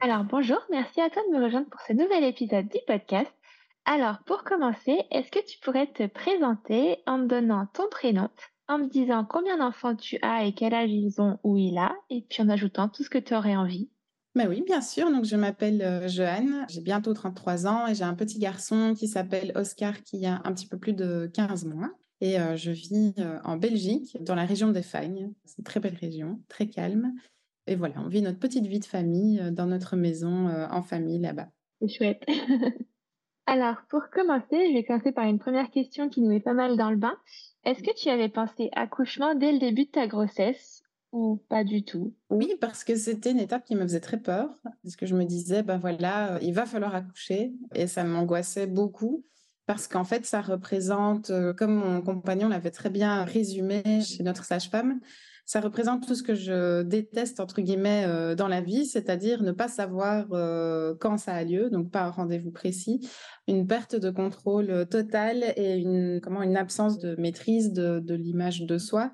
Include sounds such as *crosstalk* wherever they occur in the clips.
Alors bonjour, merci à toi de me rejoindre pour ce nouvel épisode du podcast. Alors pour commencer, est-ce que tu pourrais te présenter en me donnant ton prénom, en me disant combien d'enfants tu as et quel âge ils ont ou il a, et puis en ajoutant tout ce que tu aurais envie? Bah oui, bien sûr. Donc, je m'appelle euh, Joanne, j'ai bientôt 33 ans et j'ai un petit garçon qui s'appelle Oscar qui a un petit peu plus de 15 mois. Et euh, je vis euh, en Belgique, dans la région des Fagnes. C'est une très belle région, très calme. Et voilà, on vit notre petite vie de famille euh, dans notre maison euh, en famille là-bas. C'est chouette. *laughs* Alors, pour commencer, je vais commencer par une première question qui nous met pas mal dans le bain. Est-ce que tu avais pensé accouchement dès le début de ta grossesse ou pas du tout? Oui, parce que c'était une étape qui me faisait très peur, parce que je me disais, ben voilà, euh, il va falloir accoucher, et ça m'angoissait beaucoup, parce qu'en fait, ça représente, comme mon compagnon l'avait très bien résumé chez notre sage-femme, ça représente tout ce que je déteste entre guillemets euh, dans la vie, c'est-à-dire ne pas savoir euh, quand ça a lieu, donc pas un rendez-vous précis, une perte de contrôle totale et une comment une absence de maîtrise de l'image de soi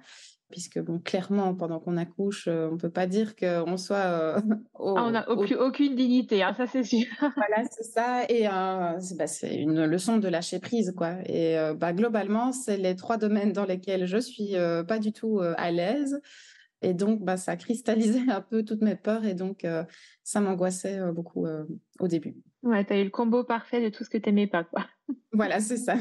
puisque bon, clairement, pendant qu'on accouche, euh, on peut pas dire qu'on soit. Euh, ah, on n'a aucune dignité, hein, ça c'est sûr. *laughs* voilà, c'est ça. Et euh, bah, c'est une leçon de lâcher prise, quoi. Et bah, globalement, c'est les trois domaines dans lesquels je suis pas du tout à l'aise. Et donc, bah, ça a cristallisé *laughs* un peu toutes mes peurs et donc ça m'angoissait beaucoup au début. Ouais, tu as eu le combo parfait de tout ce que tu n'aimais pas, quoi. voilà, c'est ça.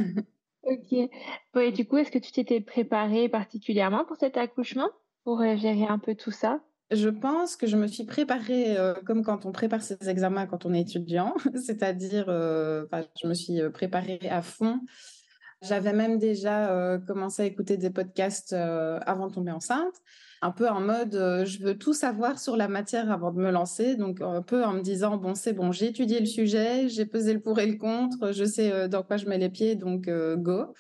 Ok. et du coup, est-ce que tu t'étais préparée particulièrement pour cet accouchement, pour euh, gérer un peu tout ça? Je pense que je me suis préparée euh, comme quand on prépare ses examens quand on est étudiant, *laughs* c'est-à-dire, euh, je me suis préparée à fond. J'avais même déjà commencé à écouter des podcasts avant de tomber enceinte un peu en mode euh, je veux tout savoir sur la matière avant de me lancer, donc un peu en me disant bon c'est bon, j'ai étudié le sujet, j'ai pesé le pour et le contre, je sais euh, dans quoi je mets les pieds, donc euh, go.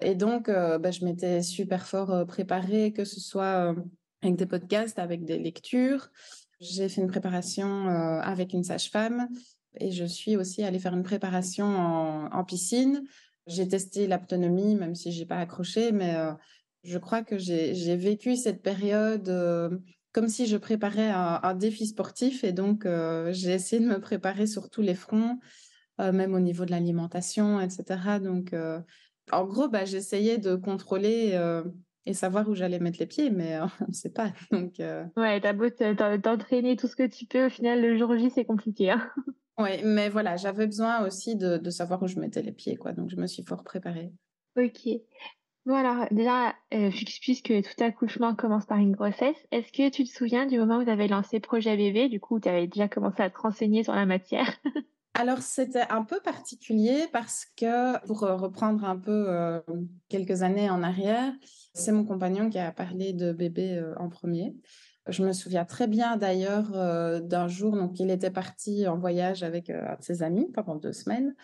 Et donc bah, je m'étais super fort préparée, que ce soit avec des podcasts, avec des lectures. J'ai fait une préparation avec une sage-femme et je suis aussi allée faire une préparation en, en piscine. J'ai testé l'autonomie, même si j'ai pas accroché, mais je crois que j'ai vécu cette période euh, comme si je préparais un, défi sportif et donc euh, j'ai essayé de me préparer sur tous les fronts, euh, même au niveau de l'alimentation, etc. Donc, en gros, bah, j'essayais de contrôler et savoir où j'allais mettre les pieds, mais *laughs* on ne sait pas. Donc, Ouais, t'as beau t'entraîner tout ce que tu peux, au final, le jour J, c'est compliqué. Hein *laughs* oui, mais voilà, j'avais besoin aussi de, de, savoir où je mettais les pieds, quoi. Donc, je me suis fort préparée. Ok. Bon alors déjà, euh, puisque tout accouchement commence par une grossesse, est-ce que tu te souviens du moment où tu avais lancé Projet Bébé, du coup tu avais déjà commencé à te renseigner sur la matière *laughs* Alors c'était un peu particulier parce que pour euh, reprendre un peu euh, quelques années en arrière, c'est mon compagnon qui a parlé de bébé en premier. Je me souviens très bien d'ailleurs d'un jour, donc il était parti en voyage avec un de ses amis pendant deux semaines.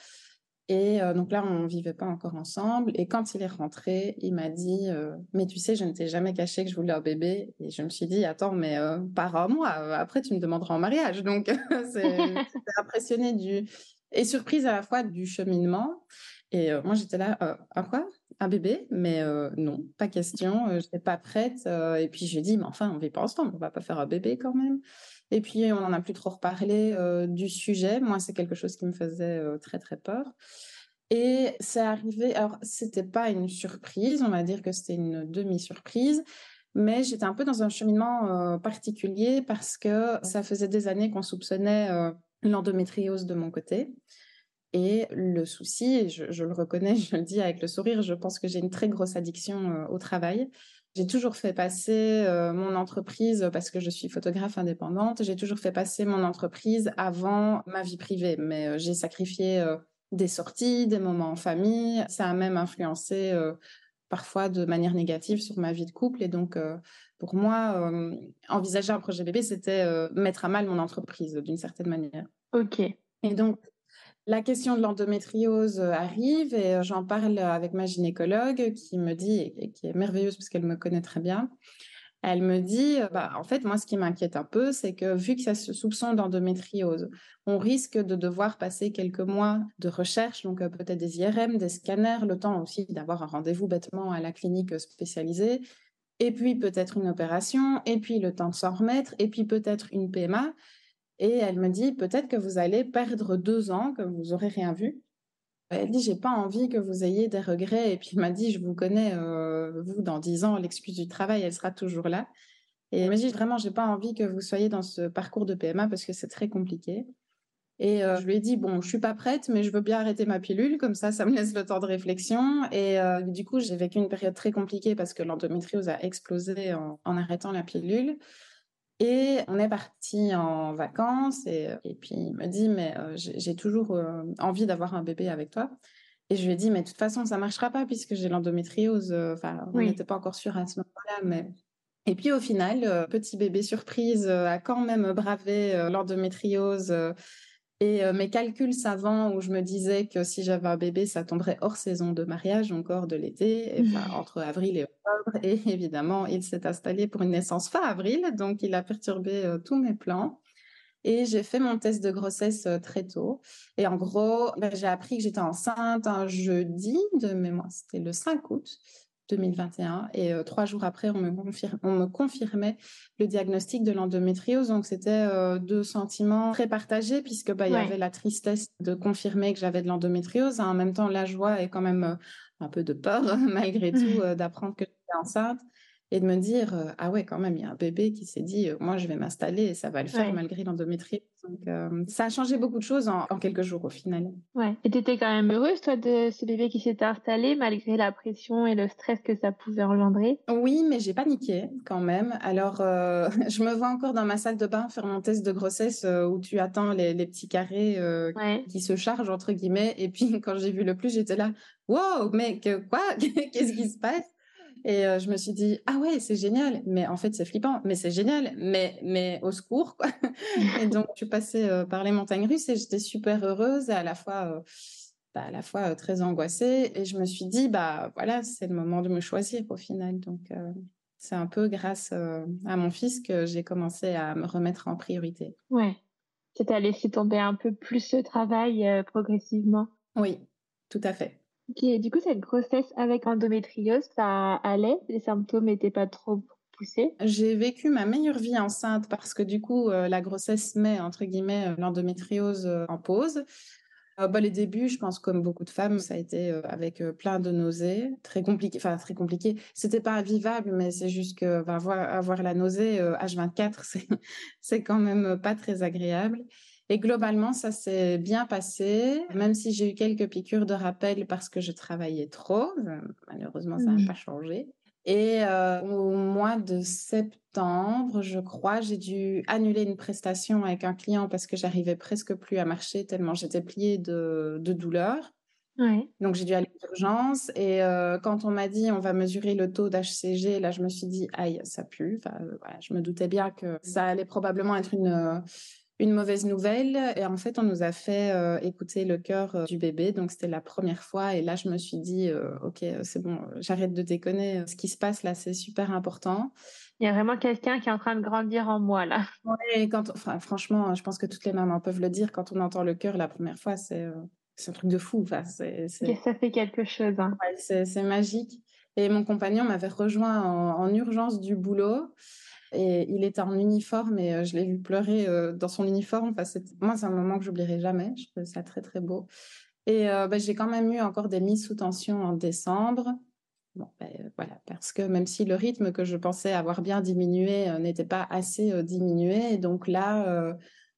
Et euh, donc là, on vivait pas encore ensemble. Et quand il est rentré, il m'a dit euh, Mais tu sais, je ne t'ai jamais caché que je voulais un bébé. Et je me suis dit Attends, mais euh, par un mois, après, tu me demanderas en mariage. Donc, *laughs* *laughs* c'est impressionné du. Et surprise à la fois du cheminement. Et moi, j'étais là Un quoi? Un bébé? Mais non, pas question. je n'étais pas prête. et puis, je lui ai dit Mais enfin, on ne vit pas ensemble. On va pas faire un bébé quand même. Et puis, on n'en a plus trop reparlé euh, du sujet. Moi, c'est quelque chose qui me faisait euh, très, très peur. Et c'est arrivé, alors, c'était pas une surprise, on va dire que c'était une demi-surprise, mais j'étais un peu dans un cheminement euh, particulier parce que ça faisait des années qu'on soupçonnait l'endométriose de mon côté. Et le souci, je, le reconnais, *laughs* je le dis avec le sourire, je pense que j'ai une très grosse addiction au travail. J'ai toujours fait passer euh, mon entreprise, parce que je suis photographe indépendante, j'ai toujours fait passer mon entreprise avant ma vie privée. Mais euh, j'ai sacrifié euh, des sorties, des moments en famille. Ça a même influencé parfois de manière négative sur ma vie de couple. Et donc, pour moi, envisager un projet bébé, c'était mettre à mal mon entreprise d'une certaine manière. Ok. Et donc, la question de l'endométriose arrive et j'en parle avec ma gynécologue qui me dit, et qui est merveilleuse parce qu'elle me connaît très bien, elle me dit, bah, en fait, moi, ce qui m'inquiète un peu, c'est que vu que ça se soupçonne d'endométriose, on risque de devoir passer quelques mois de recherche, donc peut-être des IRM, des scanners, le temps aussi d'avoir un rendez-vous bêtement à la clinique spécialisée, et puis peut-être une opération, et puis le temps de s'en remettre, et puis peut-être une PMA. Et elle me dit, peut-être que vous allez perdre deux ans, que vous n'aurez rien vu. Elle dit, j'ai pas envie que vous ayez des regrets. Et puis, il m'a dit, je vous connais, euh, vous, dans dix ans, l'excuse du travail, elle sera toujours là. Et elle m'a dit, vraiment, j'ai pas envie que vous soyez dans ce parcours de PMA parce que c'est très compliqué. Et euh, je lui ai dit, bon, je suis pas prête, mais je veux bien arrêter ma pilule, comme ça, ça me laisse le temps de réflexion. Et euh, du coup, j'ai vécu une période très compliquée parce que l'endométriose a explosé en, arrêtant la pilule. Et on est parti en vacances et, et, puis il me dit mais j'ai toujours envie d'avoir un bébé avec toi. Et je lui ai dit mais de toute façon ça marchera pas puisque j'ai l'endométriose. Enfin on n'était pas encore sûr à ce moment-là mais et puis au final petit bébé surprise a quand même bravé l'endométriose et mes calculs savants où je me disais que si j'avais un bébé, ça tomberait hors saison de mariage, encore de l'été, entre avril et octobre. Et *laughs* évidemment, il s'est installé pour une naissance fin avril, donc il a perturbé tous mes plans. Et j'ai fait mon test de grossesse très tôt. Et en gros, ben, j'ai appris que j'étais enceinte un jeudi de mémoire, c'était le 5 août. 2021. Et euh, trois jours après, on me, on me, confirmait le diagnostic de l'endométriose. Donc, c'était euh, deux sentiments très partagés, puisque bah, il y avait la tristesse de confirmer que j'avais de l'endométriose. En même temps, la joie et quand même euh, un peu de peur, *laughs* malgré tout, d'apprendre que j'étais enceinte et de me dire ah ouais quand même il y a un bébé qui s'est dit moi je vais m'installer et ça va le faire malgré l'endométriose donc ça a changé beaucoup de choses en, quelques jours au final. Ouais. Et tu étais quand même heureuse toi de ce bébé qui s'était installé malgré la pression et le stress que ça pouvait engendrer? Oui mais j'ai paniqué quand même. Alors *laughs* je me vois encore dans ma salle de bain faire mon test de grossesse où tu attends les, les petits carrés qui se chargent entre guillemets. Et puis *laughs* quand j'ai vu le plus j'étais là wow mais que, quoi? *laughs* Qu'est-ce qui se passe? Et je me suis dit, ah ouais, c'est génial. Mais en fait, c'est flippant. Mais c'est génial. Mais, mais au secours, quoi. *laughs* et donc, je suis passée par les montagnes russes et j'étais super heureuse et à la fois, bah, à la fois très angoissée. Et je me suis dit, bah voilà, c'est le moment de me choisir au final. Donc, c'est un peu grâce à mon fils que j'ai commencé à me remettre en priorité. Ouais. Ça t'a laissé tomber un peu plus ce travail progressivement. Oui, tout à fait. Ok, du coup, cette grossesse avec endométriose, ça allait? Les symptômes n'étaient pas trop poussés? J'ai vécu ma meilleure vie enceinte parce que du coup, euh, la grossesse met, entre guillemets, euh, l'endométriose euh, en pause. bah, les débuts, je pense, comme beaucoup de femmes, ça a été avec plein de nausées, très compliqué. Enfin, très compliqué. C'était pas invivable, mais c'est juste que bah, avoir, la nausée H24, *laughs* c'est quand même pas très agréable. Et globalement, ça s'est bien passé, même si j'ai eu quelques piqûres de rappel parce que je travaillais trop. Malheureusement, ça n'a mmh. pas changé. Et euh, au mois de septembre, je crois, j'ai dû annuler une prestation avec un client parce que j'arrivais presque plus à marcher tellement j'étais pliée de, de douleur. Donc j'ai dû aller à l'urgence et euh, quand on m'a dit on va mesurer le taux d'HCG, là je me suis dit aïe ça pue. Enfin, euh, je me doutais bien que ça allait probablement être une une mauvaise nouvelle. Et en fait, on nous a fait euh, écouter le cœur euh, du bébé. Donc, c'était la première fois. Et là, je me suis dit, euh, OK, c'est bon, j'arrête de déconner. Ce qui se passe là, c'est super important. Il y a vraiment quelqu'un qui est en train de grandir en moi, là. Ouais, quand, enfin, franchement, je pense que toutes les mamans peuvent le dire. Quand on entend le cœur la première fois, c'est un truc de fou. Enfin, c'est, Ça fait quelque chose. Hein. c'est magique. Et mon compagnon m'avait rejoint en, en urgence du boulot. Et il était en uniforme et euh, je l'ai vu pleurer euh, dans son uniforme. Enfin, moi, c'est un moment que j'oublierai jamais. Je trouve ça très, très beau. Et euh, bah, j'ai quand même eu encore des mises sous tension en décembre. Ben, voilà, parce que même si le rythme que je pensais avoir bien diminué n'était pas assez diminué, donc là,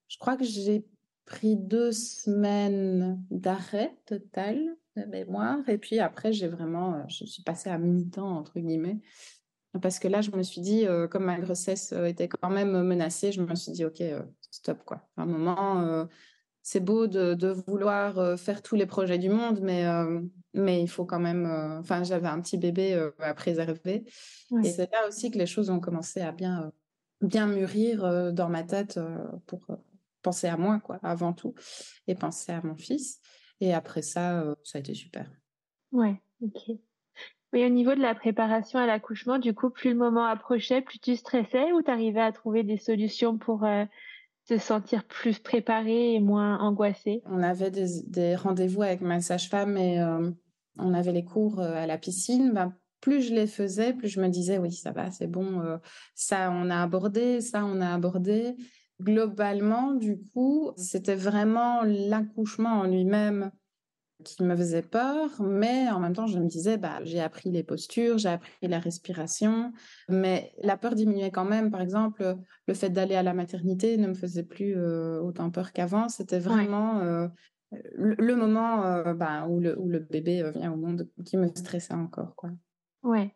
je crois que j'ai pris deux semaines d'arrêt total de mémoire, et puis après, j'ai vraiment, je suis passée à mi-temps, entre guillemets, parce que là, je me suis dit, euh, comme ma grossesse euh, était quand même menacée, je me suis dit, OK, euh, stop, quoi. À un moment, c'est beau de, vouloir faire tous les projets du monde, mais mais il faut quand même. Enfin, j'avais un petit bébé à préserver. Et c'est là aussi que les choses ont commencé à bien, bien mûrir dans ma tête pour penser à moi, quoi, avant tout, et penser à mon fils. Et après ça, ça a été super. Ouais, ok. Oui, au niveau de la préparation à l'accouchement, du coup, plus le moment approchait, plus tu stressais ou tu arrivais à trouver des solutions pour te sentir plus préparée et moins angoissée? On avait des, rendez-vous avec ma sage-femme et on avait les cours à la piscine. Ben, plus je les faisais, plus je me disais, oui, ça va, c'est bon, ça on a abordé, ça on a abordé. Globalement, du coup, c'était vraiment l'accouchement en lui-même qui me faisait peur, mais en même temps, je me disais, bah, j'ai appris les postures, j'ai appris la respiration, mais la peur diminuait quand même. Par exemple, le fait d'aller à la maternité ne me faisait plus autant peur qu'avant. C'était vraiment le, moment bah, où, le, où le bébé vient au monde qui me stressait encore. Quoi. Ouais.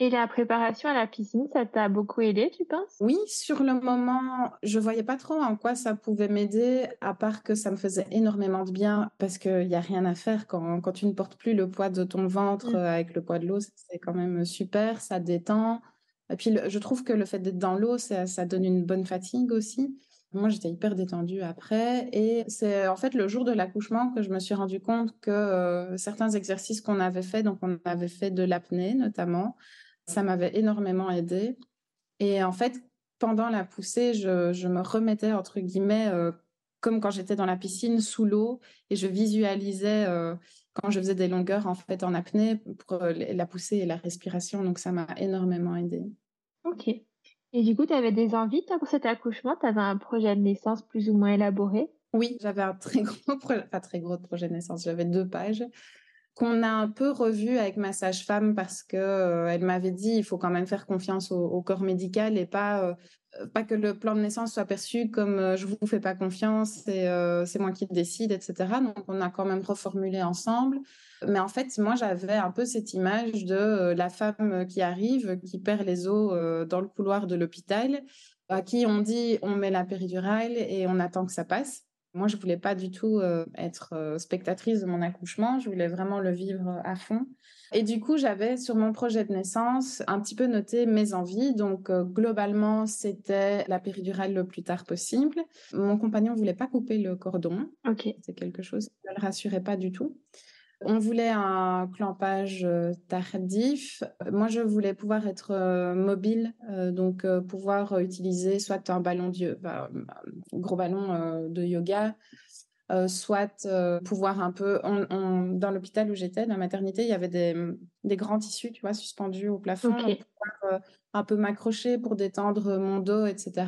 Et la préparation à la piscine, ça t'a beaucoup aidé, tu penses? Oui, sur le moment, je voyais pas trop en quoi ça pouvait m'aider, à part que ça me faisait énormément de bien, parce qu'il n'y a rien à faire quand, quand tu ne portes plus le poids de ton ventre mmh. euh, avec le poids de l'eau, c'est quand même super, ça détend. Et puis, je trouve que le fait d'être dans l'eau, ça, ça donne une bonne fatigue aussi. Moi, j'étais hyper détendue après. Et c'est en fait le jour de l'accouchement que je me suis rendu compte que euh, certains exercices qu'on avait fait, donc on avait fait de l'apnée notamment, ça m'avait énormément aidé. Et en fait, pendant la poussée, je, me remettais, entre guillemets, euh, comme quand j'étais dans la piscine, sous l'eau, et je visualisais euh, quand je faisais des longueurs en fait en apnée pour euh, la poussée et la respiration. Donc ça m'a énormément aidé. Ok. Et du coup, tu avais des envies pour cet accouchement? Tu avais un projet de naissance plus ou moins élaboré? Oui, j'avais un très *laughs* gros projet, pas très gros projet de naissance, j'avais deux pages qu'on a un peu revu avec ma sage-femme parce que euh, elle m'avait dit il faut quand même faire confiance au, corps médical et pas euh, pas que le plan de naissance soit perçu comme euh, je vous fais pas confiance et c'est moi qui décide etc donc on a quand même reformulé ensemble. Mais en fait moi j'avais un peu cette image de la femme qui arrive qui perd les os dans le couloir de l'hôpital à qui on dit on met la péridurale et on attend que ça passe moi, je voulais pas du tout être spectatrice de mon accouchement. Je voulais vraiment le vivre à fond. Et du coup, j'avais sur mon projet de naissance un petit peu noté mes envies. Donc, globalement, c'était la péridurale le plus tard possible. Mon compagnon voulait pas couper le cordon. Ok. C'est quelque chose qui ne le rassurait pas du tout. On voulait un clampage euh, tardif. Moi, je voulais pouvoir être euh, mobile, euh, donc pouvoir utiliser soit un ballon de, bah, gros ballon de yoga, soit pouvoir un peu. dans l'hôpital où j'étais, dans la maternité, il y avait des, grands tissus, tu vois, suspendus au plafond, pour pouvoir un peu m'accrocher pour détendre mon dos, etc.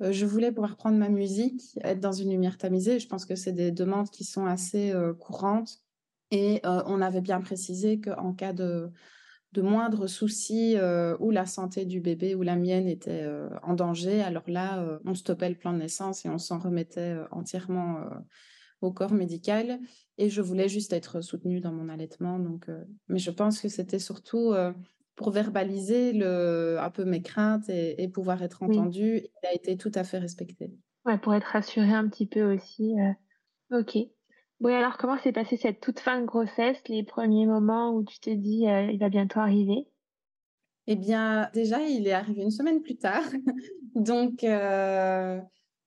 je voulais pouvoir prendre ma musique, être dans une lumière tamisée. Je pense que c'est des demandes qui sont assez courantes et on avait bien précisé qu'en cas de, de moindres soucis où la santé du bébé ou la mienne était en danger, alors là, on stoppait le plan de naissance et on s'en remettait entièrement au corps médical. Et je voulais juste être soutenue dans mon allaitement. Donc, mais je pense que c'était surtout pour verbaliser le, un peu mes craintes et, pouvoir être entendue. Il a été tout à fait respecté. Ouais, pour être rassurée un petit peu aussi. Ok. Oui, alors comment s'est passée cette toute fin de grossesse, les premiers moments où tu te dis euh, il va bientôt arriver? Eh bien, déjà, il est arrivé une semaine plus tard. *laughs* Donc, euh,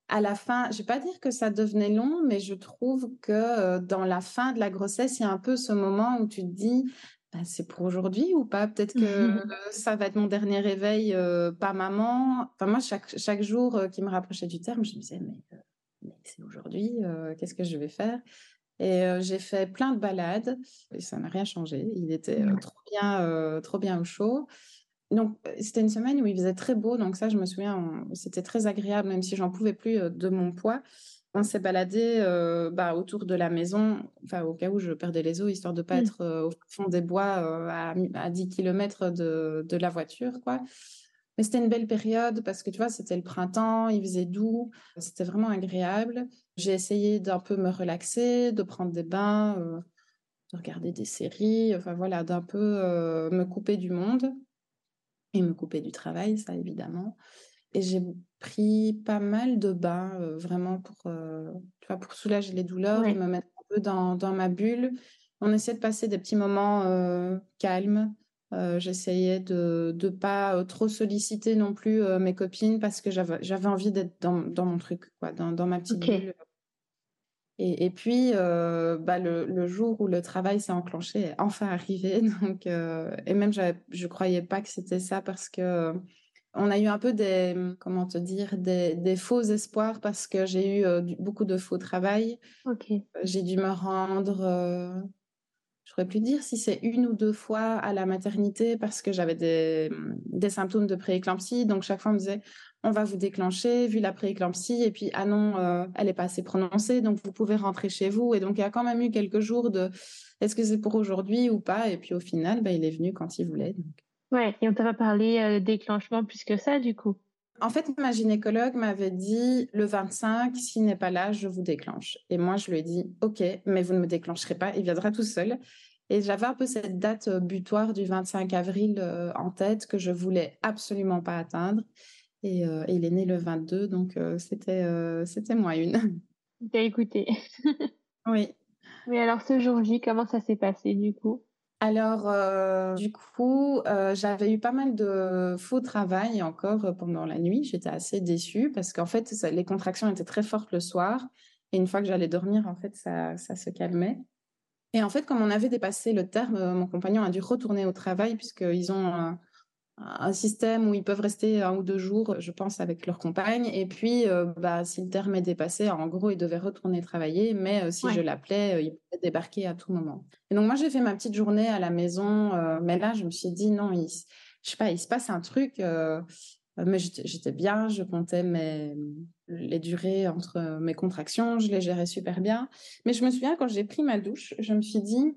à la fin, je ne vais pas dire que ça devenait long, mais je trouve que euh, dans la fin de la grossesse, il y a un peu ce moment où tu te dis bah, c'est pour aujourd'hui ou pas? Peut-être que *laughs* ça va être mon dernier réveil, pas maman. Enfin, moi, chaque, chaque jour qui me rapprochait du terme, je me disais mais, mais c'est aujourd'hui, qu'est-ce que je vais faire? Et j'ai fait plein de balades et ça n'a rien changé. Il était trop bien, trop bien au chaud. Donc c'était une semaine où il faisait très beau, donc ça je me souviens, c'était très agréable, même si j'en pouvais plus de mon poids. On s'est baladé bah, autour de la maison, enfin au cas où je perdais les os, histoire de pas mmh. être au fond des bois à, à, 10 km de, de la voiture, quoi. Mais c'était une belle période parce que tu vois, c'était le printemps, il faisait doux, c'était vraiment agréable. J'ai essayé d'un peu me relaxer, de prendre des bains, euh, de regarder des séries, enfin voilà, d'un peu euh, me couper du monde et me couper du travail, ça évidemment. Et j'ai pris pas mal de bains euh, vraiment pour, tu vois, pour soulager les douleurs et me mettre un peu dans, dans ma bulle. on essayait de passer des petits moments calmes. J'essayais de ne pas trop solliciter non plus mes copines parce que j'avais envie d'être dans, mon truc, quoi, dans, ma petite bulle. Et, puis, bah, le, jour où le travail s'est enclenché est enfin arrivé. *laughs* Donc, et même, je ne croyais pas que c'était ça parce que on a eu un peu des, comment te dire, des, faux espoirs parce que j'ai eu beaucoup de faux travail. J'ai dû me rendre, euh, je plus dire si c'est une ou deux fois à la maternité parce que j'avais des, des symptômes de prééclampsie. Donc chaque fois on me disait, on va vous déclencher vu la prééclampsie et puis ah non, elle n'est pas assez prononcée, donc vous pouvez rentrer chez vous. Et donc il y a quand même eu quelques jours de, est-ce que c'est pour aujourd'hui ou pas? Et puis au final, bah, il est venu quand il voulait. Donc. Ouais, et on t'a pas parlé euh, déclenchement plus que ça, du coup? En fait, ma gynécologue m'avait dit le 25, s'il n'est pas là, je vous déclenche. Et moi, je lui ai dit OK, mais vous ne me déclencherez pas, il viendra tout seul. Et j'avais un peu cette date euh, butoir du 25 avril euh, en tête que je voulais absolument pas atteindre. Et, il est né le 22, donc c'était c'était moi une. *laughs* T'as écouté. *laughs* oui. Mais alors ce jour J, comment ça s'est passé du coup? Alors, euh, du coup, euh, j'avais eu pas mal de faux travail encore euh, pendant la nuit. J'étais assez déçue parce qu'en fait, les contractions étaient très fortes le soir. Et une fois que j'allais dormir, en fait, ça, ça, se calmait. Et en fait, comme on avait dépassé le terme, mon compagnon a dû retourner au travail puisqu'ils ont un système où ils peuvent rester un ou deux jours, je pense, avec leur compagne. Et puis, euh, bah, si le terme est dépassé, en gros, ils devaient retourner travailler. Mais euh, si je l'appelais, euh, il pouvait débarquer à tout moment. Et donc, moi, j'ai fait ma petite journée à la maison. mais là, je me suis dit, non, il, je sais pas, il se passe un truc. mais j'étais bien, je comptais mes, les durées entre mes contractions, je les gérais super bien. Mais je me souviens, quand j'ai pris ma douche, je me suis dit,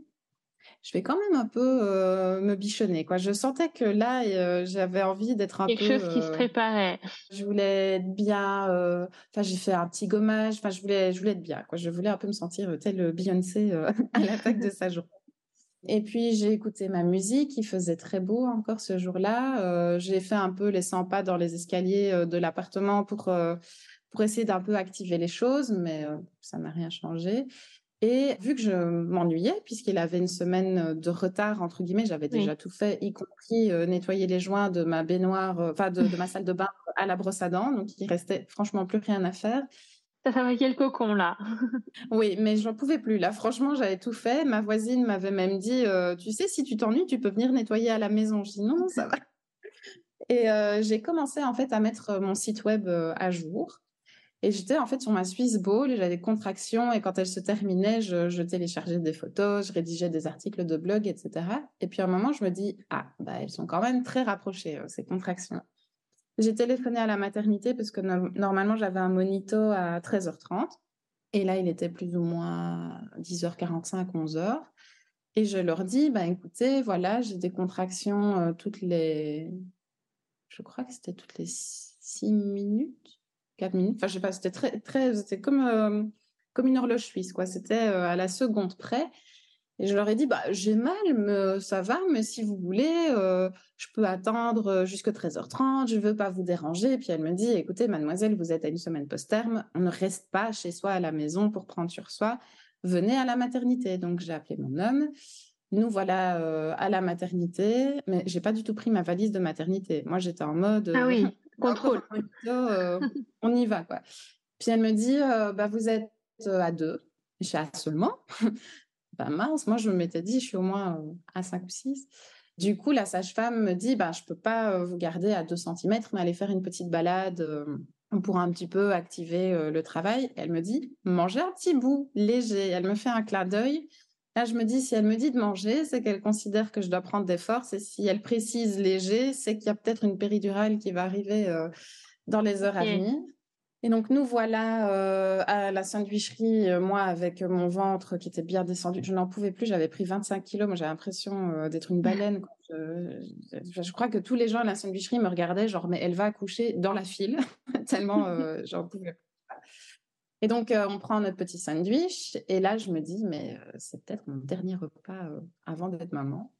je vais quand même un peu euh, me bichonner. Quoi. Je sentais que là, euh, j'avais envie d'être un peu... Quelque chose qui se euh, préparait. Je voulais être bien. Enfin, j'ai fait un petit gommage. Enfin, je voulais, je voulais être bien. Quoi. Je voulais un peu me sentir tel Beyoncé *laughs* à l'attaque de sa journée. Et puis, j'ai écouté ma musique. Il faisait très beau encore ce jour-là. j'ai fait un peu les 100 pas dans les escaliers de l'appartement pour, pour essayer d'un peu activer les choses, mais ça n'a rien changé. Et vu que je m'ennuyais, puisqu'il avait une semaine euh, de retard, entre guillemets, j'avais déjà tout fait, y compris euh, nettoyer les joints de ma baignoire, euh, enfin de, ma salle de bain à la brosse à dents. Donc, il restait franchement plus rien à faire. Ça fabriquait le cocon, là. *laughs* oui, mais je n'en pouvais plus. Là, franchement, j'avais tout fait. Ma voisine m'avait même dit, tu sais, si tu t'ennuies, tu peux venir nettoyer à la maison. Je dis non, ça va. Et j'ai commencé en fait à mettre mon site web à jour. Et j'étais en fait sur ma Swiss Ball, j'avais des contractions et quand elles se terminaient, je, téléchargeais des photos, je rédigeais des articles de blog, etc. Et puis à un moment, je me dis, ah, bah, elles sont quand même très rapprochées, euh, ces contractions. J'ai téléphoné à la maternité parce que normalement, j'avais un monito à 13h30. Et là, il était plus ou moins 10h45, 11h. Et je leur dis, bah, écoutez, voilà, j'ai des contractions euh, toutes les... Je crois que c'était toutes les 6 minutes 4 minutes. Enfin, je sais pas, c'était très, très, c'était comme, euh, comme une horloge suisse, quoi. C'était euh, à la seconde près. Et je leur ai dit, bah, j'ai mal, mais ça va, mais si vous voulez, euh, je peux attendre jusqu'à 13h30, je veux pas vous déranger. Et puis elle me dit, écoutez, mademoiselle, vous êtes à une semaine post-terme, on ne reste pas chez soi à la maison pour prendre sur soi, venez à la maternité. Donc j'ai appelé mon homme. Nous voilà à la maternité, mais j'ai pas du tout pris ma valise de maternité. Moi, j'étais en mode. Ah oui. Contrôle. Euh, on y va, quoi. Puis elle me dit, euh, bah, vous êtes euh, à deux. Je suis à seulement? *laughs* bah mince, moi je me m'étais dit, je suis au moins à 5 ou 6. Du coup, la sage-femme me dit, bah, je ne peux pas vous garder à 2 cm, mais aller faire une petite balade pour un petit peu activer le travail. Elle me dit, mangez un petit bout léger. Elle me fait un clin d'œil. Là, je me dis, si elle me dit de manger, c'est qu'elle considère que je dois prendre des forces. Et si elle précise léger, c'est qu'il y a peut-être une péridurale qui va arriver euh, dans les heures à venir. Et donc, nous voilà euh, à la sandwicherie, euh, moi, avec mon ventre qui était bien descendu. Je n'en pouvais plus, j'avais pris 25 kilos. Moi, j'avais l'impression d'être une baleine. Je, je, crois que tous les gens à la sandwicherie me regardaient, genre, mais elle va accoucher dans la file, *laughs* tellement j'en pouvais plus. Et donc, euh, on prend notre petit sandwich. Et là, je me dis, mais euh, c'est peut-être mon dernier repas euh, avant d'être maman.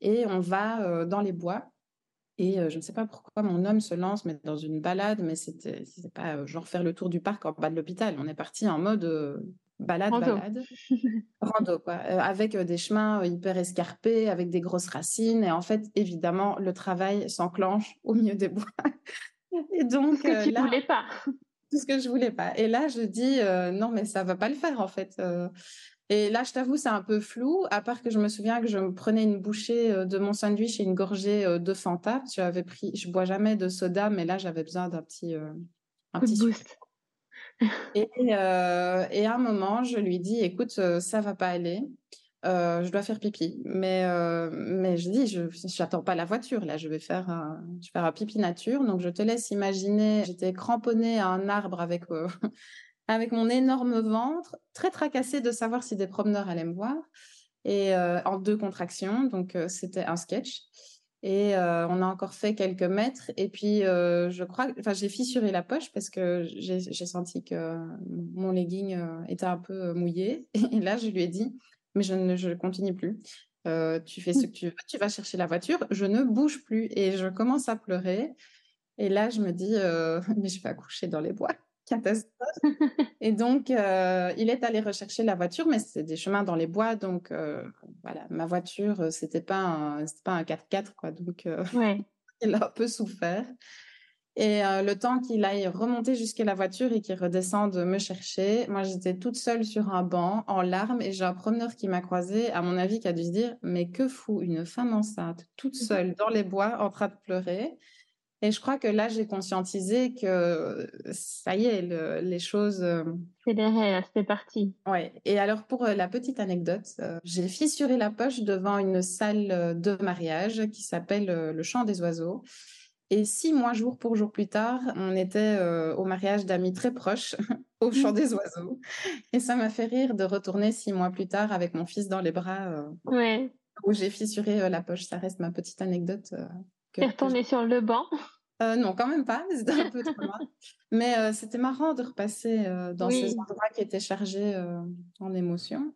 Et on va dans les bois. Et je ne sais pas pourquoi mon homme se lance mais dans une balade, mais c'était pas genre faire le tour du parc en bas de l'hôpital. On est parti en mode balade, balade. Rando, *laughs* quoi. avec des chemins hyper escarpés, avec des grosses racines. Et en fait, évidemment, le travail s'enclenche au milieu des bois. *laughs* et donc, *laughs* que tu là, voulais pas. Tout ce que je voulais pas. Et là, je dis, non, mais ça va pas le faire, en fait. Et là, je t'avoue, c'est un peu flou, à part que je me souviens que je me prenais une bouchée de mon sandwich et une gorgée de Fanta. Je avais pris, je bois jamais de soda, mais là, j'avais besoin d'un petit, un petit boost. Et, et, à un moment, je lui dis, écoute, ça va pas aller. Je dois faire pipi, mais mais je dis, je n'attends pas la voiture là, je vais faire un, je vais faire pipi nature, donc je te laisse imaginer. J'étais cramponnée à un arbre avec *laughs* avec mon énorme ventre, très tracassée de savoir si des promeneurs allaient me voir, et euh, en deux contractions, donc euh, c'était un sketch. Et euh, on a encore fait quelques mètres, et puis je crois, enfin j'ai fissuré la poche parce que j'ai senti que mon legging était un peu mouillé. *laughs* Et là, je lui ai dit, mais je ne je continue plus. tu fais ce que tu veux, tu vas chercher la voiture, je ne bouge plus et je commence à pleurer. Et là, je me dis, *laughs* mais je vais accoucher dans les bois *laughs* catastrophe. *laughs* et donc, euh, il est allé rechercher la voiture, mais c'est des chemins dans les bois, donc euh, voilà, ma voiture, euh, c'était pas un, pas un 4x4, quoi. Donc, il a un peu souffert. Et le temps qu'il aille remonter jusqu'à la voiture et qu'il redescende me chercher, moi j'étais toute seule sur un banc, en larmes, et j'ai un promeneur qui m'a croisée, à mon avis, qui a dû se dire Mais que fout une femme enceinte, toute mmh seule dans les bois, en train de pleurer et je crois que là, j'ai conscientisé que ça y est, les choses. Euh, c'est derrière, c'est parti. Ouais. Et alors, pour euh, la petite anecdote, euh, j'ai fissuré la poche devant une salle de mariage qui s'appelle le Chant des Oiseaux. Et six mois, jour pour jour plus tard, on était au mariage d'amis très proches *laughs* au Chant des Oiseaux. Et ça m'a fait rire de retourner six mois plus tard avec mon fils dans les bras. ouais. Où j'ai fissuré la poche. Ça reste ma petite anecdote tu es retourné sur le banc? Euh, non, quand même pas, c'était un peu trop loin. *laughs* Mais euh, c'était marrant de repasser euh, dans ces endroits qui étaient chargés en émotions.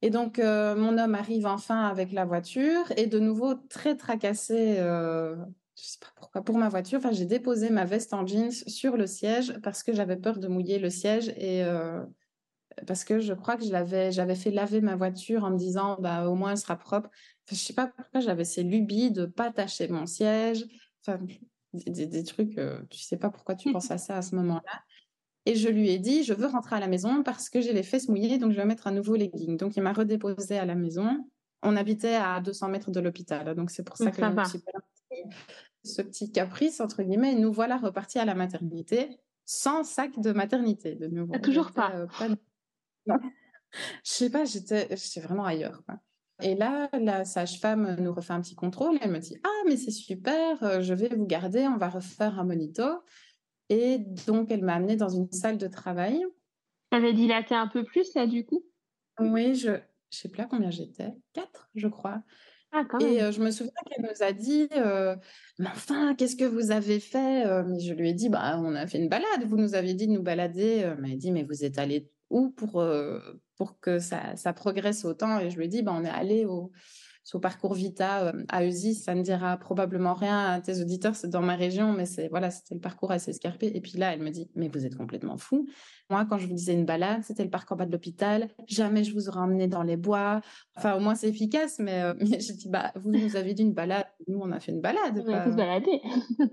Et donc, mon homme arrive enfin avec la voiture et de nouveau très tracassé, je sais pas pour ma voiture. Enfin, j'ai déposé ma veste en jeans sur le siège parce que j'avais peur de mouiller le siège et parce que je crois que j'avais fait laver ma voiture en me disant, bah, au moins elle sera propre. Je je sais pas pourquoi j'avais ces lubies de pas attacher mon siège. Enfin, des, trucs, euh, tu sais pas pourquoi tu penses à ça à ce moment-là. Et je lui ai dit, je veux rentrer à la maison parce que j'ai les fesses mouillées, donc je vais mettre un nouveau legging. Donc il m'a redéposé à la maison. On habitait à 200 mètres de l'hôpital, donc c'est pour ça que je ce petit caprice entre guillemets. nous voilà repartis à la maternité sans sac de maternité de nouveau. Ah, toujours pas. Euh, pas... *laughs* Je sais pas, j'étais vraiment ailleurs. Quoi. Et là, la sage-femme nous refait un petit contrôle. Elle me dit Ah, mais c'est super, euh, je vais vous garder, on va refaire un monito. Et donc, elle m'a amenée dans une salle de travail. Elle avait dilaté un peu plus, là, du coup? Oui, je ne sais plus combien j'étais. Quatre, je crois. Ah, et euh, je me souviens qu'elle nous a dit euh, Mais enfin, qu'est-ce que vous avez fait Mais je lui ai dit bah, On a fait une balade. Vous nous aviez dit de nous balader. Elle m'a dit Mais vous êtes allé où pour, pour que ça, ça, progresse autant? Et je lui ai dit, ben, on est allé au, au parcours Vita euh, à Eusis. Ça ne dira probablement rien à tes auditeurs, c'est dans ma région, mais c'est voilà, c'était le parcours assez escarpé. Et puis là, elle me dit, mais vous êtes complètement fou. Moi, quand je vous disais une balade, c'était le parcours bas de l'hôpital. Jamais je vous aurais emmené dans les bois. Enfin, au moins c'est efficace, mais, euh, *laughs* mais j'ai dit, bah, vous nous avez dit une balade. Nous, on a fait une balade. On a se balader. Euh,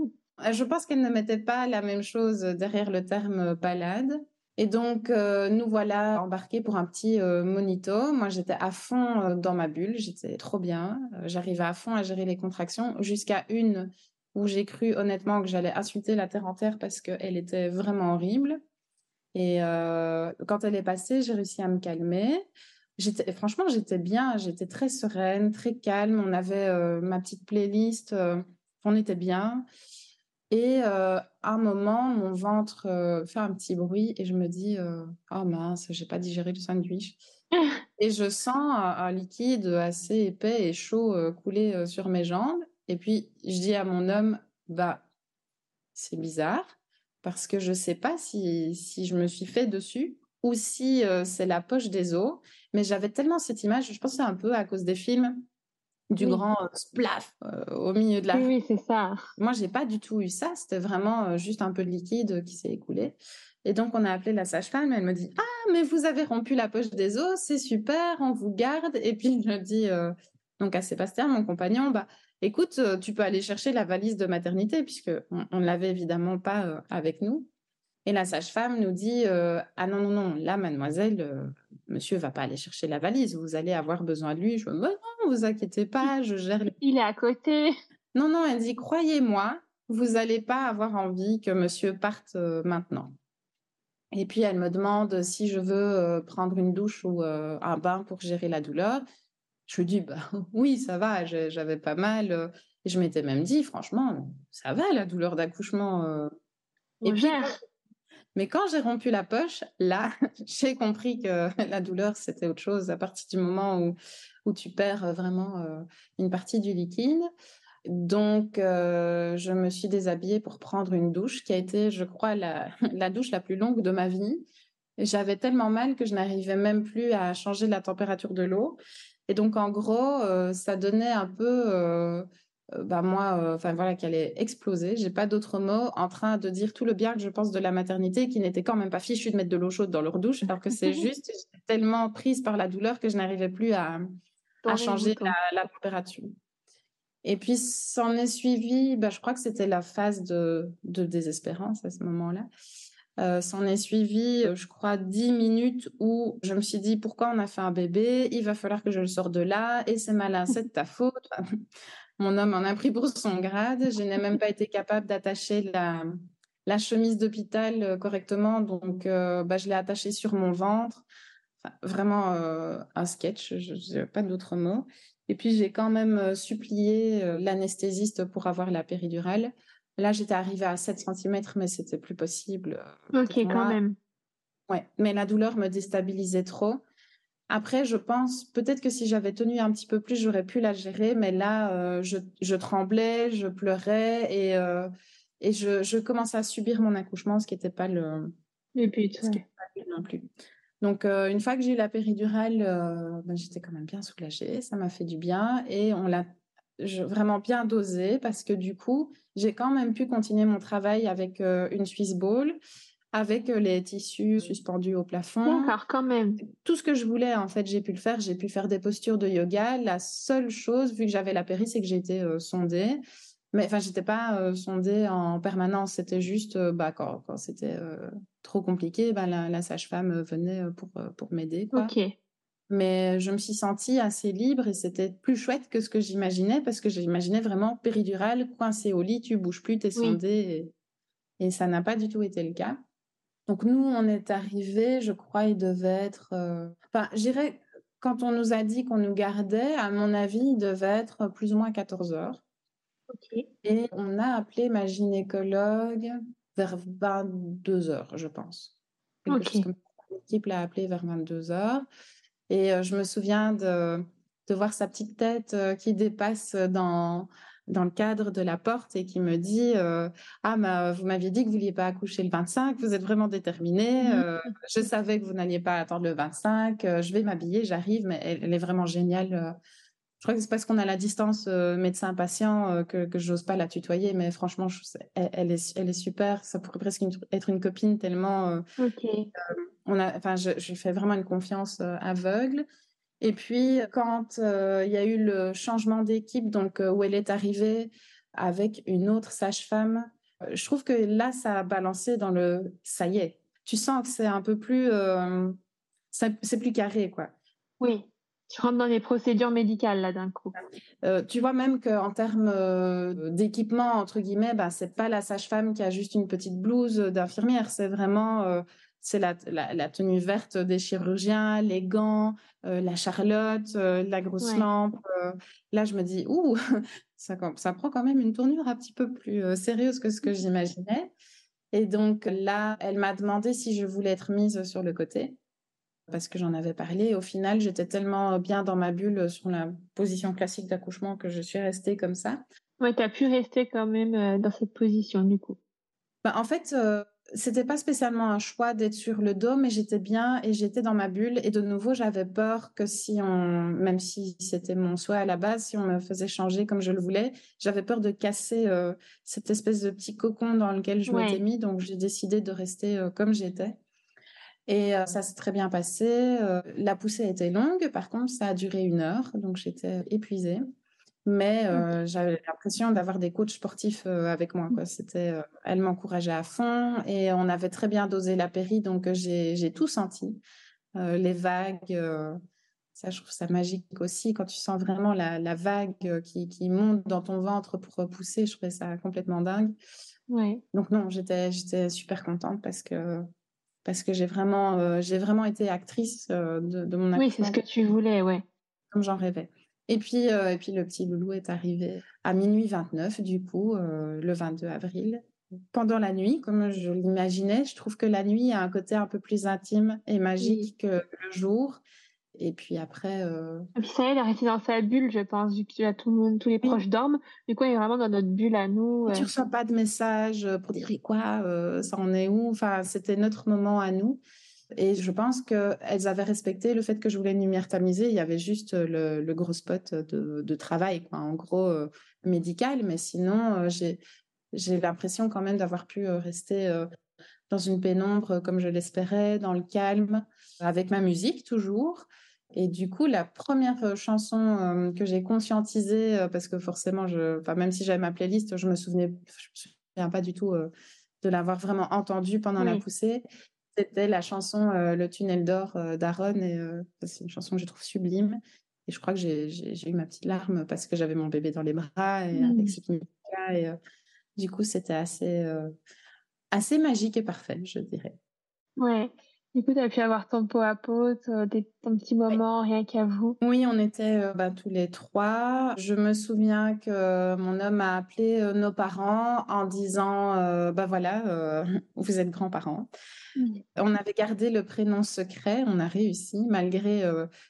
*laughs* je pense qu'elle ne mettait pas la même chose derrière le terme balade. Et donc, euh, nous voilà embarqués pour un petit euh, monito. Moi, j'étais à fond euh, dans ma bulle, j'étais trop bien. J'arrivais à fond à gérer les contractions jusqu'à une où j'ai cru honnêtement que j'allais insulter la terre entière parce qu'elle était vraiment horrible. Et quand elle est passée, j'ai réussi à me calmer. Franchement, j'étais bien, j'étais très sereine, très calme. On avait ma petite playlist, on était bien. Et à un moment, mon ventre fait un petit bruit et je me dis Oh mince, j'ai pas digéré le sandwich. *laughs* et je sens un, liquide assez épais et chaud couler sur mes jambes. Et puis je dis à mon homme Bah, c'est bizarre parce que je sais pas si, si je me suis fait dessus ou si c'est la poche des os. Mais j'avais tellement cette image, je c'est un peu à cause des films du grand splaf au milieu de la. Oui, c'est ça. Moi, j'ai pas du tout eu ça. C'était vraiment juste un peu de liquide qui s'est écoulé. Et donc, on a appelé la sage-femme. Elle me dit Ah, mais vous avez rompu la poche des os, c'est super, on vous garde. Et puis, je dis donc à Sébastien, mon compagnon, bah, écoute, tu peux aller chercher la valise de maternité, puisque on ne l'avait évidemment pas avec nous. Et la sage-femme nous dit Ah non, non, non, là, mademoiselle, monsieur va pas aller chercher la valise, vous allez avoir besoin de lui. Je dis Non, vous inquiétez pas, je gère. Il est à côté. Non, non, elle dit Croyez-moi, vous n'allez pas avoir envie que monsieur parte maintenant. Et puis elle me demande si je veux prendre une douche ou un bain pour gérer la douleur. Je lui dis bah *laughs* oui, ça va, j'avais pas mal. Et je m'étais même dit franchement, ça va la douleur d'accouchement. Et puis, mais quand j'ai rompu la poche, là, *laughs* j'ai compris que *laughs* la douleur c'était autre chose à partir du moment où où tu perds vraiment une partie du liquide. Donc, je me suis déshabillée pour prendre une douche qui a été, je crois, la, *laughs* la douche la plus longue de ma vie. J'avais tellement mal que je n'arrivais même plus à changer la température de l'eau. Et donc, en gros, ça donnait un peu, bah moi, enfin voilà, qu'elle est explosée. J'ai pas d'autres mots en train de dire tout le bien que je pense de la maternité, qui n'était quand même pas fichu de mettre de l'eau chaude dans leur douche, alors que c'est *laughs* juste tellement prise par la douleur que je n'arrivais plus à, à changer la, la température. Et puis, s'en est suivi, bah, je crois que c'était la phase de, de, désespérance à ce moment-là. Euh, s'en est suivi, je crois, dix minutes où je me suis dit pourquoi on a fait un bébé, il va falloir que je le sorte de là, et c'est malin, c'est de ta faute. Mon homme en a pris pour son grade. Je n'ai même pas été capable d'attacher la, la chemise d'hôpital euh, correctement, donc euh, bah, je l'ai attachée sur mon ventre. Enfin, vraiment euh, un sketch, je n'ai pas d'autres mots. Et puis, j'ai quand même supplié l'anesthésiste pour avoir la péridurale. Là, j'étais arrivée à 7 cm, mais c'était plus possible. Ok, quand même. Ouais, mais la douleur me déstabilisait trop. Après, je pense peut-être que si j'avais tenu un petit peu plus, j'aurais pu la gérer, mais là, je, je, tremblais, je pleurais et, et je, je, commençais à subir mon accouchement, ce qui n'était pas le, le but, ce qui pas non plus. Donc, euh, une fois que j'ai eu la péridurale, euh, ben, j'étais quand même bien soulagée. Ça m'a fait du bien et on l'a vraiment bien dosé parce que du coup, j'ai quand même pu continuer mon travail avec euh, une Swiss Ball, avec les tissus suspendus au plafond. D'accord, quand même. Tout ce que je voulais, en fait, j'ai pu le faire. J'ai pu faire des postures de yoga. La seule chose, vu que j'avais la péri, c'est que j'ai été sondée. Mais enfin, j'étais pas sondée en permanence. C'était juste, bah, quand, quand c'était trop compliqué, bah, la, la sage-femme venait pour, pour m'aider. Ok. Mais je me suis sentie assez libre et c'était plus chouette que ce que j'imaginais parce que j'imaginais vraiment péridurale, coincée au lit, tu bouges plus, tu es sondée. Et, et, ça n'a pas du tout été le cas. Donc nous, on est arrivés, je crois, il devait être... Enfin, j'irais, quand on nous a dit qu'on nous gardait, à mon avis, il devait être plus ou moins 14 heures. Et on a appelé ma gynécologue vers 22 heures, je pense. L'équipe l'a appelé vers 22 heures. Et euh, je me souviens de, de, voir sa petite tête euh, qui dépasse dans, dans le cadre de la porte et qui me dit euh, Ah, vous m'aviez dit que vous ne vouliez pas accoucher le 25, vous êtes vraiment déterminée. Mmh. je savais que vous n'alliez pas attendre le 25. je vais m'habiller, j'arrive, mais elle, elle, est vraiment géniale je crois que c'est parce qu'on a la distance euh, médecin-patient euh, que, que j'ose pas la tutoyer, mais franchement, je, elle, est, elle est super. Ça pourrait presque être une copine tellement. Euh, ok. on a, enfin, je, je fais vraiment une confiance aveugle. Et puis, quand il y a eu le changement d'équipe, donc où elle est arrivée avec une autre sage-femme, je trouve que là, ça a balancé dans le ça y est. Tu sens que c'est un peu plus. c'est plus carré, quoi. Oui. Tu rentres dans les procédures médicales là d'un coup. Euh, tu vois même qu'en termes euh, d'équipement entre guillemets, bah c'est pas la sage-femme qui a juste une petite blouse d'infirmière, c'est vraiment euh, c'est la, la, tenue verte des chirurgiens, les gants, la charlotte, la grosse lampe. là, je me dis ouh, *laughs* ça, ça prend quand même une tournure un petit peu plus sérieuse que ce que j'imaginais. Et donc là, elle m'a demandé si je voulais être mise sur le côté parce que j'en avais parlé. Au final, j'étais tellement bien dans ma bulle sur la position classique d'accouchement que je suis restée comme ça. Ouais, tu as pu rester quand même euh, dans cette position du coup. Bah, en fait, euh, c'était pas spécialement un choix d'être sur le dos, mais j'étais bien et j'étais dans ma bulle. Et de nouveau, j'avais peur que si on, même si c'était mon souhait à la base, si on me faisait changer comme je le voulais, j'avais peur de casser euh, cette espèce de petit cocon dans lequel je m'étais mis. Donc, j'ai décidé de rester euh, comme j'étais. Et euh, ça s'est très bien passé. la poussée a été longue, par contre, ça a duré une heure, donc j'étais épuisée mais euh, j'avais l'impression d'avoir des coachs sportifs euh, avec moi. Quoi. C'était, euh, elle m'encourageait à fond et on avait très bien dosé la péri, donc j'ai, tout senti. les vagues, ça, je trouve ça magique aussi. Quand tu sens vraiment la, vague qui, qui, monte dans ton ventre pour repousser, je trouvais ça complètement dingue. Ouais. Donc non, j'étais, j'étais super contente parce que, parce que j'ai, vraiment, j'ai vraiment été actrice de, de mon. Oui, c'est ce que tu voulais, ouais. Comme j'en rêvais. Et puis, euh, et puis le petit loulou est arrivé à minuit 29, du coup, euh, le 22 avril. Pendant la nuit, comme je l'imaginais, je trouve que la nuit a un côté un peu plus intime et magique que le jour. Et puis après. Euh... Et puis ça, il est resté dans sa bulle, je pense, vu que tout le monde, tous les proches dorment. Du coup, il est vraiment dans notre bulle à nous. Tu ne reçois pas de message pour dire quoi, ça en est où? Enfin, c'était notre moment à nous. Et je pense qu'elles avaient respecté le fait que je voulais une lumière tamisée. Il y avait juste le, le gros spot de, de, travail, quoi, en gros euh, médical. Mais sinon, euh, j'ai, j'ai l'impression quand même d'avoir pu euh, rester dans une pénombre comme je l'espérais, dans le calme, avec ma musique toujours. Et du coup, la première chanson que j'ai conscientisée, parce que forcément, je, même si j'avais ma playlist, je me souvenais, je me souviens pas du tout de l'avoir vraiment entendue pendant la poussée. C'était la chanson euh, Le tunnel d'or euh, d'Aaron et euh, c'est une chanson que je trouve sublime. Et je crois que j'ai eu ma petite larme parce que j'avais mon bébé dans les bras et avec mmh. Et du coup, c'était assez, assez magique et parfait, je dirais. Ouais. Du coup, tu as pu avoir ton pot à pot, des, ton petit moment, rien qu'à vous. Oui, on était bah, tous les trois. Je me souviens que mon homme a appelé nos parents en disant Bah voilà, *laughs* vous êtes grands-parents. On avait gardé le prénom secret, on a réussi, malgré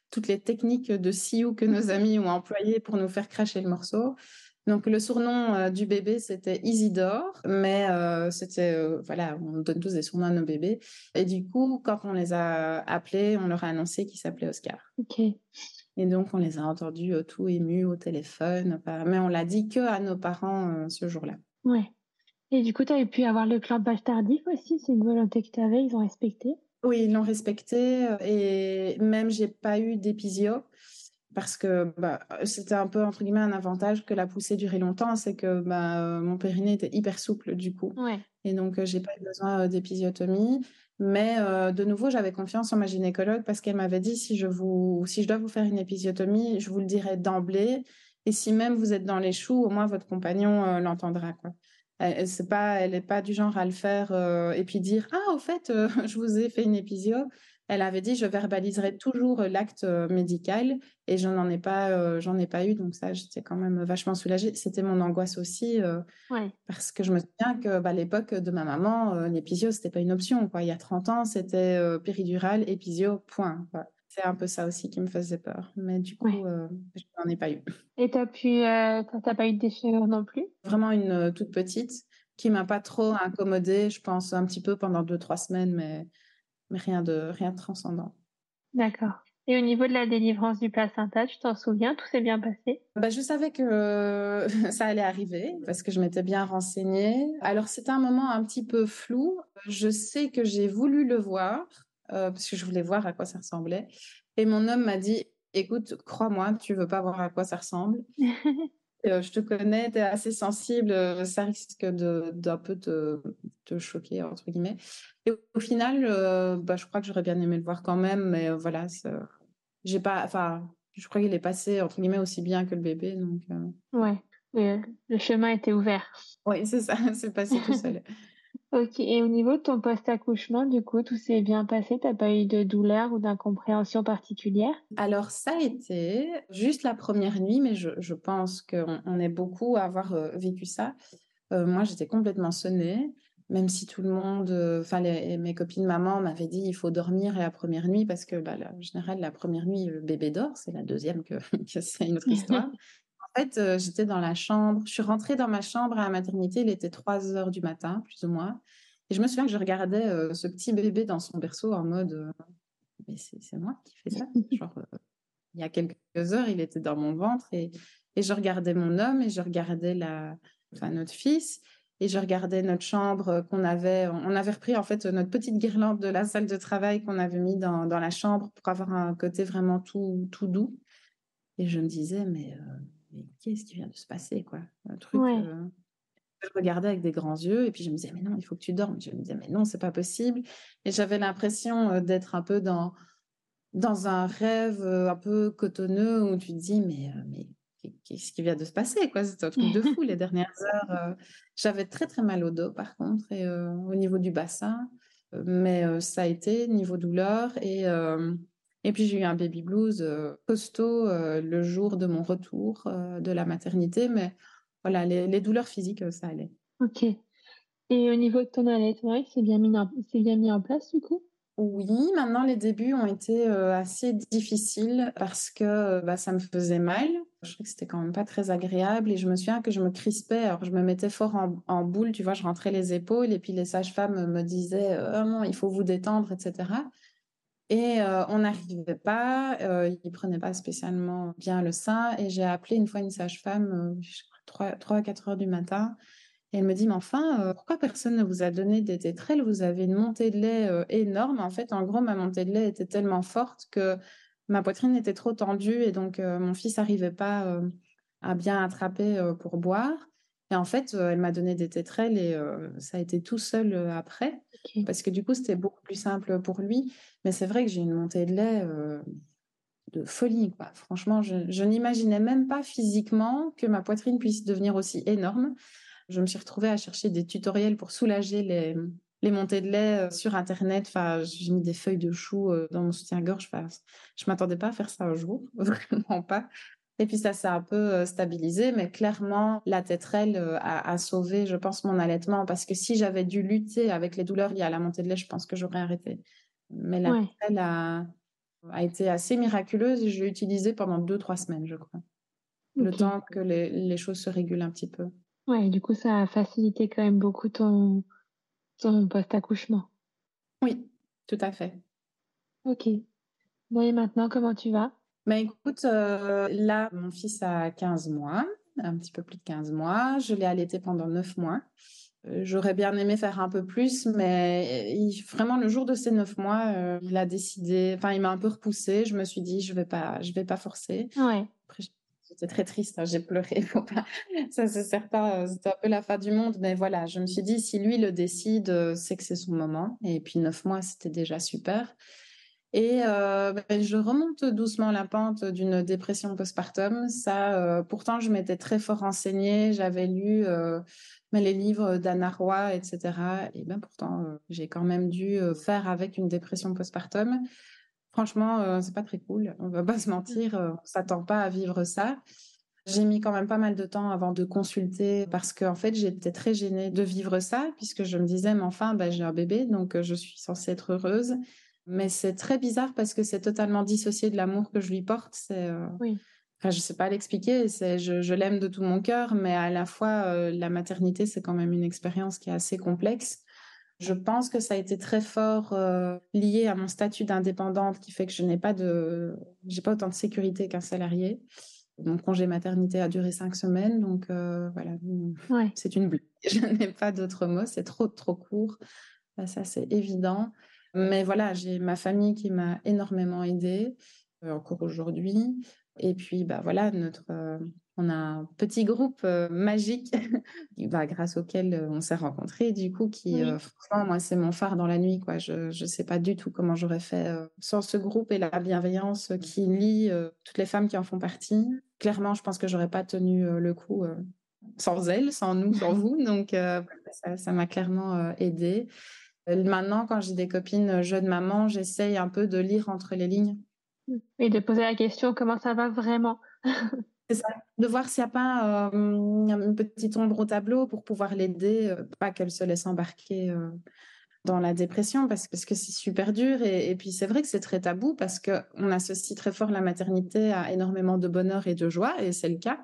toutes les techniques de Sioux que nos amis ont employées pour nous faire cracher le morceau. Donc le surnom du bébé c'était Isidore, mais c'était voilà, on donne tous des surnoms à nos bébés. Et du coup, quand on les a appelés, on leur a annoncé qu'il s'appelait Oscar. Ok. Et donc on les a entendus tout émus au téléphone, mais on l'a dit que à nos parents ce jour-là. Ouais. Et du coup, tu avais pu avoir le clampage tardif aussi, c'est une volonté que tu avais, ils ont respecté? Oui, ils l'ont respecté et même j'ai pas eu d'épisio parce que bah, c'était un peu entre guillemets un avantage que la poussée durait longtemps, c'est que bah, mon périnée était hyper souple du coup. Ouais. Et donc j'ai pas eu besoin d'épisiotomie. Mais de nouveau, j'avais confiance en ma gynécologue parce qu'elle m'avait dit si je vous, si je dois vous faire une épisiotomie, je vous le dirai d'emblée. Et si même vous êtes dans les choux, au moins votre compagnon l'entendra. Quoi. Elle n'est pas, elle est pas du genre à le faire euh, et puis dire ah au fait euh, *laughs* je vous ai fait une épisio. Elle avait dit je verbaliserai toujours l'acte euh, médical et je n'en ai pas j'en ai pas eu donc ça j'étais quand même vachement soulagée. C'était mon angoisse aussi parce que je me souviens que bah, à l'époque de ma maman l'épisio c'était pas une option quoi. Il y a 30 ans c'était péridurale épisio point. C'est un peu ça aussi qui me faisait peur. Mais du coup, euh, je n'en ai pas eu. Et tu n'as euh, pas eu de déchirure non plus? Vraiment une euh, toute petite qui m'a pas trop incommodée, je pense, un petit peu pendant deux, trois semaines, mais, mais rien, de, rien de transcendant. D'accord. Et au niveau de la délivrance du placenta, tu t'en souviens? Tout s'est bien passé? Bah, Je savais que *laughs* ça allait arriver parce que je m'étais bien renseignée. Alors, c'était un moment un petit peu flou. Je sais que j'ai voulu le voir euh, parce que je voulais voir à quoi ça ressemblait. Et mon homme m'a dit, écoute, crois-moi, tu veux pas voir à quoi ça ressemble. *laughs* Euh, je te connais, tu es assez sensible, euh, ça risque d'un peu te, te, choquer, entre guillemets. Et au final, bah, je crois que j'aurais bien aimé le voir quand même, mais voilà, j'ai pas, enfin, je crois qu'il est passé, entre guillemets, aussi bien que le bébé. Donc, Ouais, le chemin était ouvert. Oui, c'est ça, *laughs* c'est passé tout seul. Ok, et au niveau de ton post-accouchement, du coup, tout s'est bien passé? T'as pas eu de douleur ou d'incompréhension particulière? Alors, ça a été juste la première nuit, mais je, je pense qu'on on est beaucoup à avoir euh, vécu ça. Euh, moi, j'étais complètement sonnée, même si tout le monde, euh, enfin, mes copines maman m'avaient dit il faut dormir la première nuit parce que, bah, en général, la première nuit, le bébé dort, c'est la deuxième que, *laughs* que c'est une autre histoire. En fait, euh, j'étais dans la chambre. Je suis rentrée dans ma chambre à la maternité. Il était 3 heures du matin, plus ou moins. Et je me souviens que je regardais ce petit bébé dans son berceau en mode mais c'est moi qui fais ça. *laughs* Genre, il y a quelques heures, il était dans mon ventre et, et je regardais mon homme et je regardais la, enfin, notre fils et je regardais notre chambre qu'on avait. On avait repris en fait notre petite guirlande de la salle de travail qu'on avait mis dans, dans, la chambre pour avoir un côté vraiment tout, tout doux. Et je me disais, mais, mais qu'est-ce qui vient de se passer quoi? Un truc je regardais avec des grands yeux et puis je me disais mais non il faut que tu dormes. Je me disais mais non c'est pas possible. Et j'avais l'impression euh, d'être un peu dans dans un rêve euh, un peu cotonneux où tu te dis mais euh, mais qu'est-ce qui vient de se passer quoi? C'est un truc de fou les dernières heures j'avais très très mal au dos par contre et au niveau du bassin. Mais ça a été niveau douleur et et puis j'ai eu un baby blues costaud le jour de mon retour de la maternité mais voilà, les, douleurs physiques, ça allait. Ok. Et au niveau de ton allaitement, c'est bien, mis en, bien mis en place du coup? Oui, maintenant les débuts ont été assez difficiles parce que bah, ça me faisait mal. Je trouvais que c'était quand même pas très agréable et je me souviens que je me crispais. Alors je me mettais fort en, boule, tu vois, je rentrais les épaules et puis les sages-femmes me disaient oh non, il faut vous détendre, etc. Et on n'arrivait pas, ils ne prenaient pas spécialement bien le sein. Et j'ai appelé une fois une sage-femme, 3, à 4 heures du matin. Et elle me dit, mais enfin, euh, pourquoi personne ne vous a donné des tétrelles? Vous avez une montée de lait euh, énorme. En fait, en gros, ma montée de lait était tellement forte que ma poitrine était trop tendue et donc euh, mon fils n'arrivait pas à bien attraper pour boire. Et en fait, elle m'a donné des tétrelles et ça a été tout seul après, parce que du coup, c'était beaucoup plus simple pour lui. Mais c'est vrai que j'ai une montée de lait de folie. Quoi. Franchement, je, n'imaginais même pas physiquement que ma poitrine puisse devenir aussi énorme. Je me suis retrouvée à chercher des tutoriels pour soulager les, les montées de lait sur Internet. Enfin, j'ai mis des feuilles de chou dans mon soutien-gorge. Enfin, je m'attendais pas à faire ça un jour, *laughs* vraiment pas. Et puis ça s'est un peu euh, stabilisé, mais clairement, la tétrelle a, a, sauvé, je pense, mon allaitement, parce que si j'avais dû lutter avec les douleurs liées à la montée de lait, je pense que j'aurais arrêté. Mais la tétrelle a, a été assez miraculeuse et je l'ai utilisée pendant deux, trois semaines, je crois. Le temps que les, les, choses se régulent un petit peu. Ouais, du coup, ça a facilité quand même beaucoup ton, ton post-accouchement. Oui, tout à fait. Ok. Bon, et maintenant, comment tu vas? Bah, écoute, euh, là, mon fils a 15 mois, un petit peu plus de 15 mois. Je l'ai allaité pendant 9 mois. Euh, j'aurais bien aimé faire un peu plus, mais vraiment le jour de ces neuf mois, euh, il a décidé. Enfin, il m'a un peu repoussé. Je me suis dit, je vais pas, je vais pas forcer. Ouais. j'étais très triste. Hein, j'ai pleuré. *laughs* Ça, c'est certain. C'était un peu la fin du monde, mais voilà. Je me suis dit, si lui le décide, c'est que c'est son moment. Et puis neuf mois, c'était déjà super. Et ben, je remonte doucement la pente d'une dépression postpartum. Ça, pourtant, je m'étais très fort renseignée. J'avais lu mais les livres d'Anna Roy, etc. Et bien pourtant, euh, j'ai quand même dû euh, faire avec une dépression postpartum. Franchement, euh, c'est pas très cool. On va pas se mentir, on s'attend pas à vivre ça. J'ai mis quand même pas mal de temps avant de consulter parce qu'en fait, j'étais très gênée de vivre ça puisque je me disais, mais enfin, ben, j'ai un bébé, donc je suis censée être heureuse. Mais c'est très bizarre parce que c'est totalement dissocié de l'amour que je lui porte. C'est oui. Enfin, je sais pas l'expliquer. C'est, je, je l'aime de tout mon cœur, mais à la fois, euh, la maternité, c'est quand même une expérience qui est assez complexe. Je pense que ça a été très fort euh, lié à mon statut d'indépendante, qui fait que je n'ai pas de, j'ai pas autant de sécurité qu'un salarié. Mon congé maternité a duré cinq semaines, donc euh, voilà, ouais. c'est une blague. *laughs* Je n'ai pas d'autres mots. C'est trop trop court. Ça, c'est évident. Mais voilà, j'ai ma famille qui m'a énormément aidée, encore aujourd'hui. Et puis, bah, voilà, notre, euh, on a un petit groupe euh, magique *laughs* bah, grâce auquel euh, on s'est rencontrés, du coup, qui, franchement, moi, c'est mon phare dans la nuit. Quoi. Je ne sais pas du tout comment j'aurais fait sans ce groupe et la bienveillance qui lie toutes les femmes qui en font partie. Clairement, je pense que j'aurais pas tenu le coup sans elles, sans nous, sans vous. Donc, ça m'a clairement aidé. Maintenant, quand j'ai des copines jeunes mamans, j'essaye un peu de lire entre les lignes et de poser la question comment ça va vraiment? *laughs* C'est ça, de voir s'il n'y a pas euh, une petite ombre au tableau pour pouvoir l'aider, euh, pas qu'elle se laisse embarquer euh, dans la dépression, parce, parce que c'est super dur. Et, et puis c'est vrai que c'est très tabou parce qu'on associe très fort la maternité à énormément de bonheur et de joie, et c'est le cas.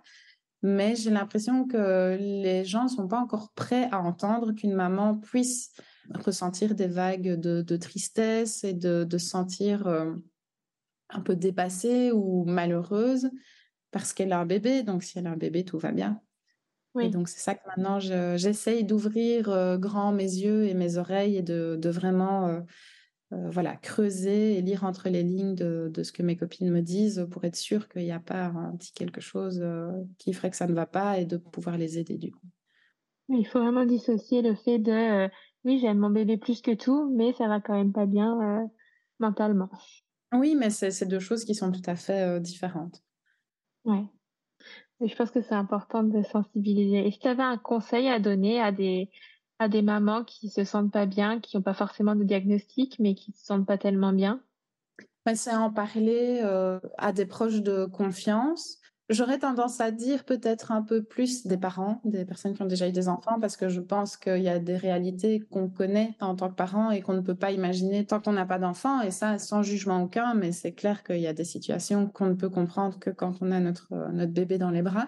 Mais j'ai l'impression que les gens ne sont pas encore prêts à entendre qu'une maman puisse ressentir des vagues de, tristesse et de, se sentir un peu dépassée ou malheureuse parce qu'elle a un bébé. Donc, si elle a un bébé, tout va bien. Et donc, c'est ça que maintenant, j'essaye d'ouvrir grand mes yeux et mes oreilles et de, vraiment voilà, creuser et lire entre les lignes de, ce que mes copines me disent pour être sûre qu'il n'y a pas un petit quelque chose qui ferait que ça ne va pas et de pouvoir les aider du coup. Il faut vraiment dissocier le fait de oui, j'aime mon bébé plus que tout, mais ça va quand même pas bien mentalement. Oui, mais c'est deux choses qui sont tout à fait différentes. Ouais. Et je pense que c'est important de sensibiliser. Et si tu avais un conseil à donner à des, à des mamans qui se sentent pas bien, qui n'ont pas forcément de diagnostic, mais qui se sentent pas tellement bien? Bah, C'est en parler à des proches de confiance J'aurais tendance à dire peut-être un peu plus des parents, des personnes qui ont déjà eu des enfants, parce que je pense qu'il y a des réalités qu'on connaît en tant que parents et qu'on ne peut pas imaginer tant qu'on n'a pas d'enfants, et ça sans jugement aucun, mais c'est clair qu'il y a des situations qu'on ne peut comprendre que quand on a notre, notre bébé dans les bras.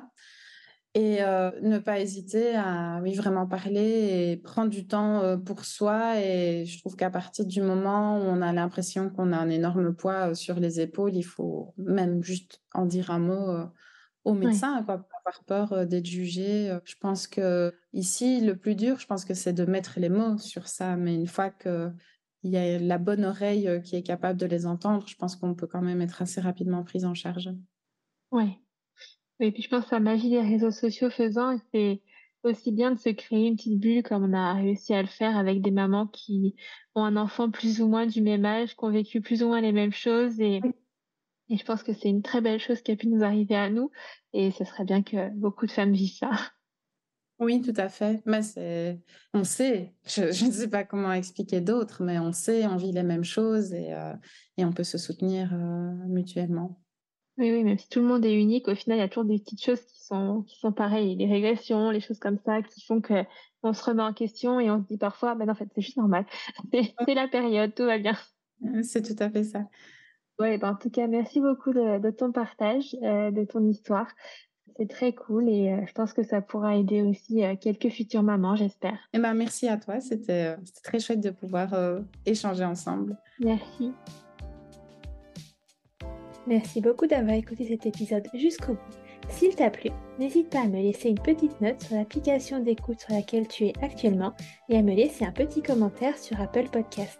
Et euh, ne pas hésiter à oui, vraiment parler et prendre du temps euh, pour soi. Et je trouve qu'à partir du moment où on a l'impression qu'on a un énorme poids euh, sur les épaules, il faut même juste en dire un mot au médecin, quoi, pas avoir peur d'être jugé. Je pense que ici, le plus dur, je pense que c'est de mettre les mots sur ça. Mais une fois qu'il y a la bonne oreille qui est capable de les entendre, je pense qu'on peut quand même être assez rapidement prise en charge. Oui. Et puis je pense que la magie des réseaux sociaux faisant, c'est aussi bien de se créer une petite bulle comme on a réussi à le faire avec des mamans qui ont un enfant plus ou moins du même âge, qui ont vécu plus ou moins les mêmes choses et et je pense que c'est une très belle chose qui a pu nous arriver à nous. Et ce serait bien que beaucoup de femmes vivent ça. Oui, tout à fait. Mais c'est, on sait, je, ne sais pas comment expliquer d'autres, mais on sait, on vit les mêmes choses et, euh, et on peut se soutenir euh, mutuellement. Oui, oui, même si tout le monde est unique, au final, il y a toujours des petites choses qui sont, qui sont pareilles. Les régressions, les choses comme ça, qui font que on se remet en question et on se dit parfois, ben en fait, c'est juste normal. *laughs* C'est la période, tout va bien. C'est tout à fait ça. Ouais, ben, en tout cas, merci beaucoup de, ton partage, euh, de ton histoire. C'est très cool et euh, je pense que ça pourra aider aussi euh, quelques futures mamans, j'espère. Et eh ben, merci à toi, c'était très chouette de pouvoir échanger ensemble. Merci. Merci beaucoup d'avoir écouté cet épisode jusqu'au bout. S'il t'a plu, n'hésite pas à me laisser une petite note sur l'application d'écoute sur laquelle tu es actuellement et à me laisser un petit commentaire sur Apple Podcast